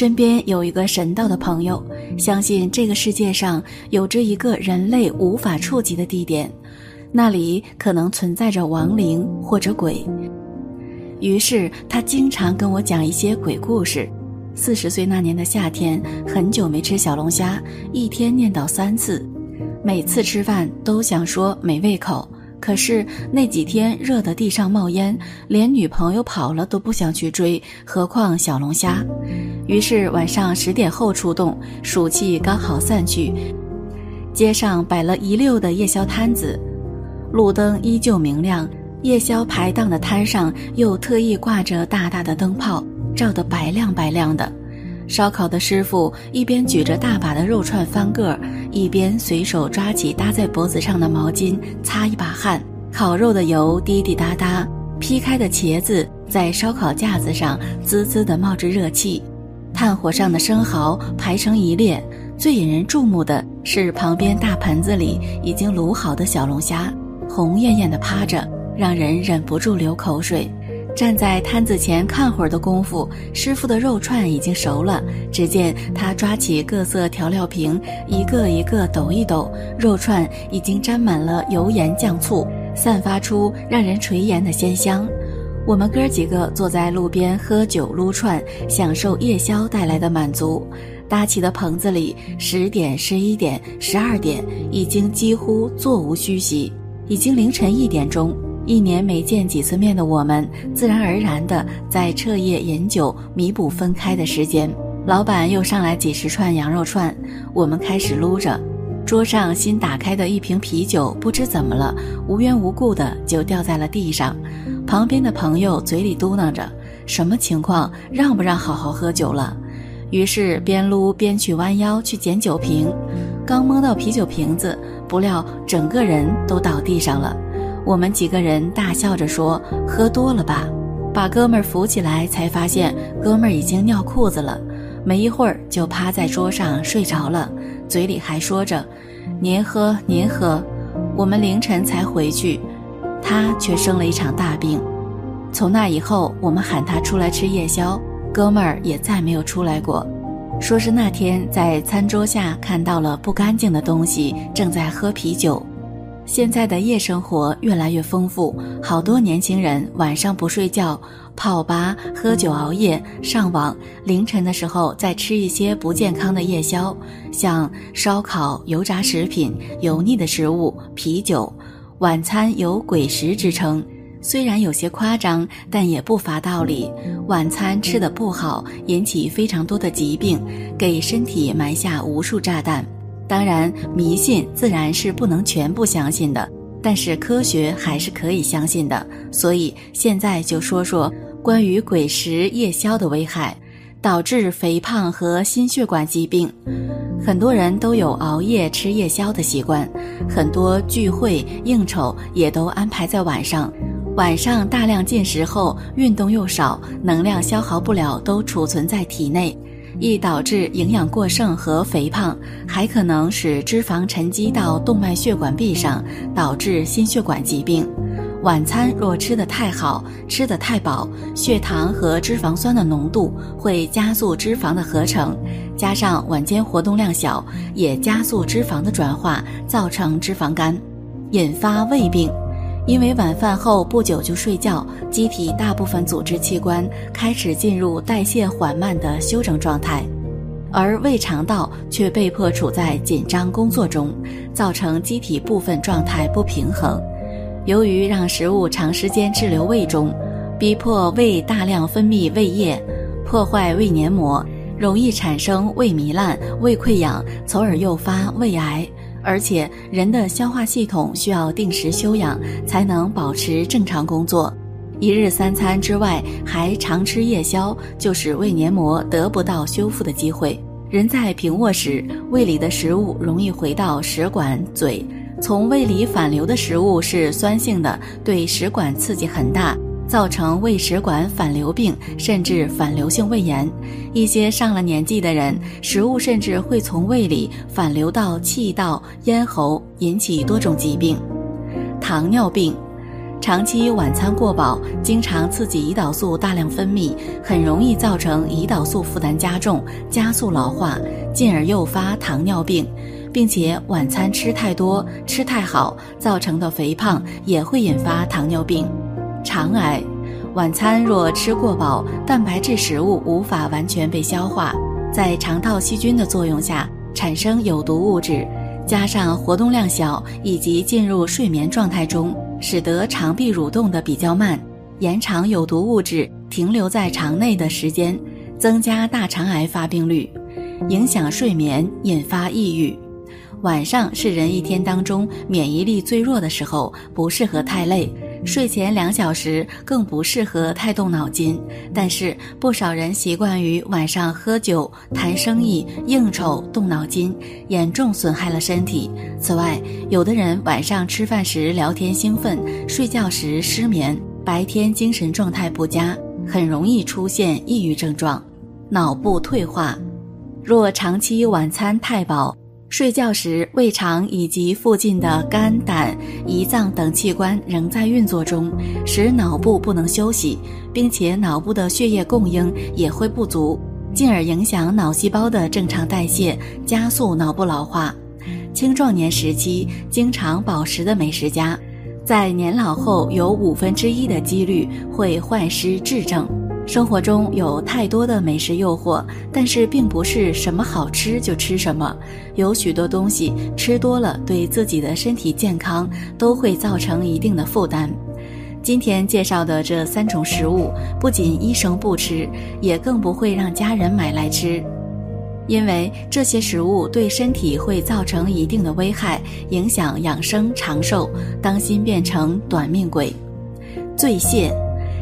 身边有一个神道的朋友，相信这个世界上有着一个人类无法触及的地点，那里可能存在着亡灵或者鬼。于是他经常跟我讲一些鬼故事。四十岁那年的夏天，很久没吃小龙虾，一天念叨三次，每次吃饭都想说没胃口。可是那几天热得地上冒烟，连女朋友跑了都不想去追，何况小龙虾。于是晚上十点后出动，暑气刚好散去，街上摆了一溜的夜宵摊子，路灯依旧明亮，夜宵排档的摊上又特意挂着大大的灯泡。照得白亮白亮的，烧烤的师傅一边举着大把的肉串翻个儿，一边随手抓起搭在脖子上的毛巾擦一把汗。烤肉的油滴滴答答，劈开的茄子在烧烤架子上滋滋地冒着热气，炭火上的生蚝排成一列。最引人注目的是旁边大盆子里已经卤好的小龙虾，红艳艳的趴着，让人忍不住流口水。站在摊子前看会儿的功夫，师傅的肉串已经熟了。只见他抓起各色调料瓶，一个一个抖一抖，肉串已经沾满了油盐酱醋，散发出让人垂涎的鲜香。我们哥几个坐在路边喝酒撸串，享受夜宵带来的满足。搭起的棚子里，十点、十一点、十二点，已经几乎座无虚席，已经凌晨一点钟。一年没见几次面的我们，自然而然的在彻夜饮酒，弥补分开的时间。老板又上来几十串羊肉串，我们开始撸着。桌上新打开的一瓶啤酒，不知怎么了，无缘无故的就掉在了地上。旁边的朋友嘴里嘟囔着：“什么情况？让不让好好喝酒了？”于是边撸边去弯腰去捡酒瓶，刚摸到啤酒瓶子，不料整个人都倒地上了。我们几个人大笑着说：“喝多了吧？”把哥们儿扶起来，才发现哥们儿已经尿裤子了。没一会儿就趴在桌上睡着了，嘴里还说着：“您喝，您喝。”我们凌晨才回去，他却生了一场大病。从那以后，我们喊他出来吃夜宵，哥们儿也再没有出来过。说是那天在餐桌下看到了不干净的东西，正在喝啤酒。现在的夜生活越来越丰富，好多年轻人晚上不睡觉，泡吧、喝酒、熬夜、上网，凌晨的时候再吃一些不健康的夜宵，像烧烤、油炸食品、油腻的食物、啤酒。晚餐有鬼食之称，虽然有些夸张，但也不乏道理。晚餐吃的不好，引起非常多的疾病，给身体埋下无数炸弹。当然，迷信自然是不能全部相信的，但是科学还是可以相信的。所以现在就说说关于鬼食夜宵的危害，导致肥胖和心血管疾病。很多人都有熬夜吃夜宵的习惯，很多聚会应酬也都安排在晚上。晚上大量进食后，运动又少，能量消耗不了，都储存在体内。易导致营养过剩和肥胖，还可能使脂肪沉积到动脉血管壁上，导致心血管疾病。晚餐若吃得太好，吃得太饱，血糖和脂肪酸的浓度会加速脂肪的合成，加上晚间活动量小，也加速脂肪的转化，造成脂肪肝，引发胃病。因为晚饭后不久就睡觉，机体大部分组织器官开始进入代谢缓慢的休整状态，而胃肠道却被迫处在紧张工作中，造成机体部分状态不平衡。由于让食物长时间滞留胃中，逼迫胃大量分泌胃液，破坏胃黏膜，容易产生胃糜烂、胃溃疡，从而诱发胃癌。而且，人的消化系统需要定时休养，才能保持正常工作。一日三餐之外，还常吃夜宵，就使胃黏膜得不到修复的机会。人在平卧时，胃里的食物容易回到食管、嘴，从胃里反流的食物是酸性的，对食管刺激很大。造成胃食管反流病，甚至反流性胃炎。一些上了年纪的人，食物甚至会从胃里反流到气道、咽喉，引起多种疾病。糖尿病，长期晚餐过饱，经常刺激胰岛素大量分泌，很容易造成胰岛素负担加重，加速老化，进而诱发糖尿病，并且晚餐吃太多、吃太好造成的肥胖也会引发糖尿病、肠癌。晚餐若吃过饱，蛋白质食物无法完全被消化，在肠道细菌的作用下产生有毒物质，加上活动量小以及进入睡眠状态中。使得肠壁蠕动的比较慢，延长有毒物质停留在肠内的时间，增加大肠癌发病率，影响睡眠，引发抑郁。晚上是人一天当中免疫力最弱的时候，不适合太累。睡前两小时更不适合太动脑筋，但是不少人习惯于晚上喝酒、谈生意、应酬、动脑筋，严重损害了身体。此外，有的人晚上吃饭时聊天兴奋，睡觉时失眠，白天精神状态不佳，很容易出现抑郁症状。脑部退化，若长期晚餐太饱。睡觉时，胃肠以及附近的肝、胆、胰脏等器官仍在运作中，使脑部不能休息，并且脑部的血液供应也会不足，进而影响脑细胞的正常代谢，加速脑部老化。青壮年时期经常饱食的美食家，在年老后有五分之一的几率会患失智症。生活中有太多的美食诱惑，但是并不是什么好吃就吃什么。有许多东西吃多了，对自己的身体健康都会造成一定的负担。今天介绍的这三种食物，不仅医生不吃，也更不会让家人买来吃，因为这些食物对身体会造成一定的危害，影响养生长寿，当心变成短命鬼。醉蟹。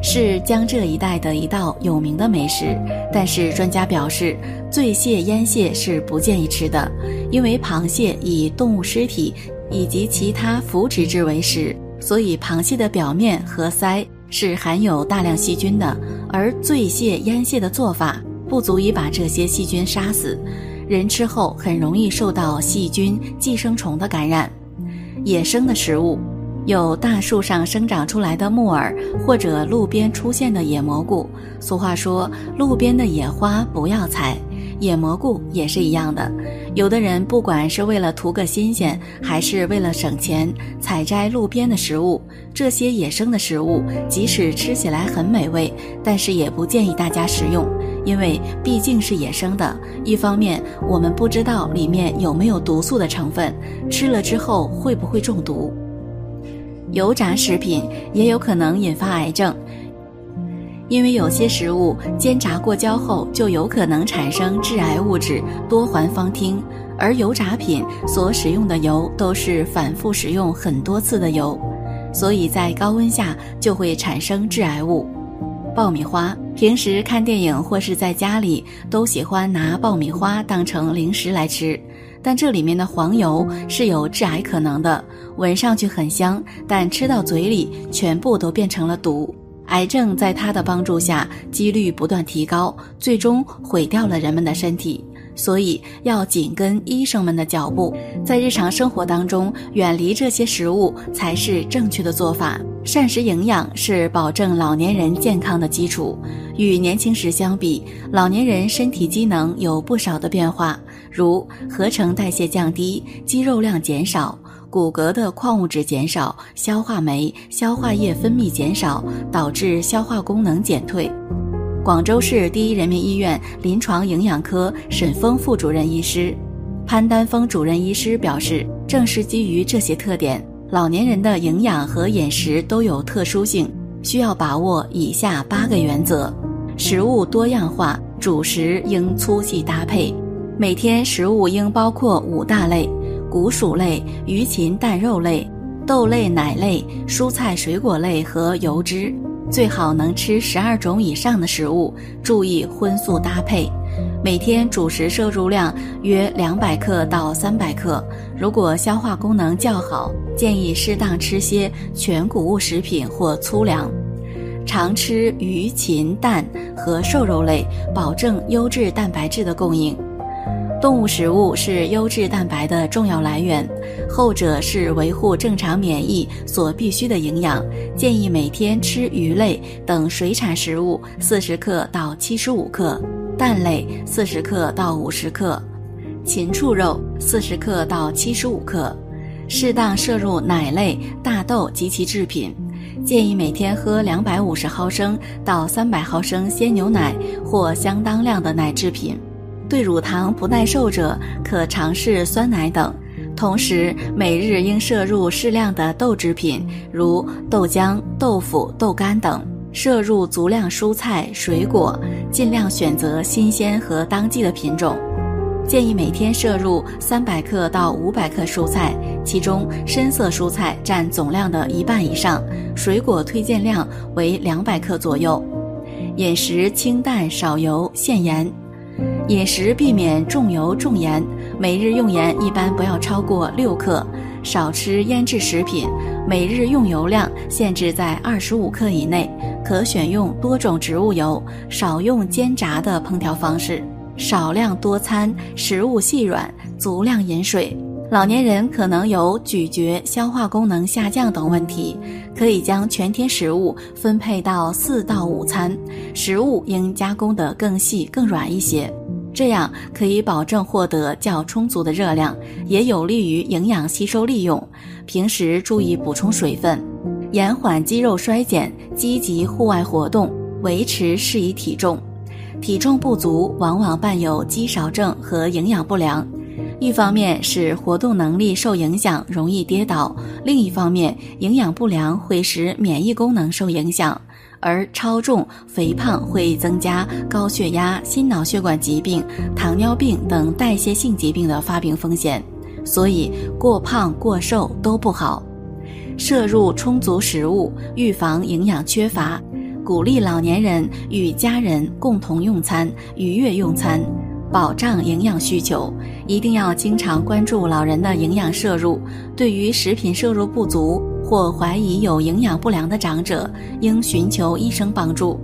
是江浙一带的一道有名的美食，但是专家表示，醉蟹、腌蟹是不建议吃的，因为螃蟹以动物尸体以及其他腐殖质为食，所以螃蟹的表面和鳃是含有大量细菌的，而醉蟹、腌蟹的做法不足以把这些细菌杀死，人吃后很容易受到细菌、寄生虫的感染。野生的食物。有大树上生长出来的木耳，或者路边出现的野蘑菇。俗话说：“路边的野花不要采。”野蘑菇也是一样的。有的人不管是为了图个新鲜，还是为了省钱，采摘路边的食物。这些野生的食物，即使吃起来很美味，但是也不建议大家食用，因为毕竟是野生的。一方面，我们不知道里面有没有毒素的成分，吃了之后会不会中毒。油炸食品也有可能引发癌症，因为有些食物煎炸过焦后就有可能产生致癌物质多环芳烃，而油炸品所使用的油都是反复使用很多次的油，所以在高温下就会产生致癌物。爆米花，平时看电影或是在家里都喜欢拿爆米花当成零食来吃。但这里面的黄油是有致癌可能的，闻上去很香，但吃到嘴里全部都变成了毒。癌症在它的帮助下几率不断提高，最终毁掉了人们的身体。所以要紧跟医生们的脚步，在日常生活当中远离这些食物才是正确的做法。膳食营养是保证老年人健康的基础。与年轻时相比，老年人身体机能有不少的变化，如合成代谢降低、肌肉量减少、骨骼的矿物质减少、消化酶、消化液分泌减少，导致消化功能减退。广州市第一人民医院临床营养科沈峰副主任医师潘丹峰主任医师表示，正是基于这些特点，老年人的营养和饮食都有特殊性，需要把握以下八个原则：食物多样化，主食应粗细搭配，每天食物应包括五大类：谷薯类、鱼禽蛋肉类、豆类、奶类、蔬菜水果类和油脂。最好能吃十二种以上的食物，注意荤素搭配。每天主食摄入量约两百克到三百克。如果消化功能较好，建议适当吃些全谷物食品或粗粮。常吃鱼禽蛋和瘦肉类，保证优质蛋白质的供应。动物食物是优质蛋白的重要来源，后者是维护正常免疫所必需的营养。建议每天吃鱼类等水产食物四十克到七十五克，蛋类四十克到五十克，禽畜肉四十克到七十五克，适当摄入奶类、大豆及其制品。建议每天喝两百五十毫升到三百毫升鲜牛奶或相当量的奶制品。对乳糖不耐受者，可尝试酸奶等。同时，每日应摄入适量的豆制品，如豆浆、豆腐、豆干等。摄入足量蔬菜、水果，尽量选择新鲜和当季的品种。建议每天摄入三百克到五百克蔬菜，其中深色蔬菜占总量的一半以上。水果推荐量为两百克左右。饮食清淡少油限盐。饮食避免重油重盐，每日用盐一般不要超过六克，少吃腌制食品，每日用油量限制在二十五克以内，可选用多种植物油，少用煎炸的烹调方式，少量多餐，食物细软，足量饮水。老年人可能有咀嚼、消化功能下降等问题，可以将全天食物分配到四到五餐，食物应加工得更细、更软一些。这样可以保证获得较充足的热量，也有利于营养吸收利用。平时注意补充水分，延缓肌肉衰减，积极户外活动，维持适宜体重。体重不足往往伴有肌少症和营养不良，一方面使活动能力受影响，容易跌倒；另一方面，营养不良会使免疫功能受影响。而超重、肥胖会增加高血压、心脑血管疾病、糖尿病等代谢性疾病的发病风险，所以过胖过瘦都不好。摄入充足食物，预防营养缺乏，鼓励老年人与家人共同用餐，愉悦用餐。保障营养需求，一定要经常关注老人的营养摄入。对于食品摄入不足或怀疑有营养不良的长者，应寻求医生帮助，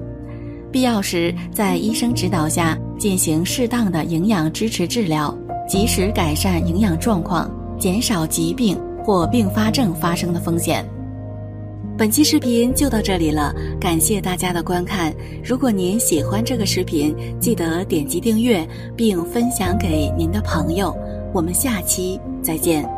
必要时在医生指导下进行适当的营养支持治疗，及时改善营养状况，减少疾病或并发症发生的风险。本期视频就到这里了，感谢大家的观看。如果您喜欢这个视频，记得点击订阅并分享给您的朋友。我们下期再见。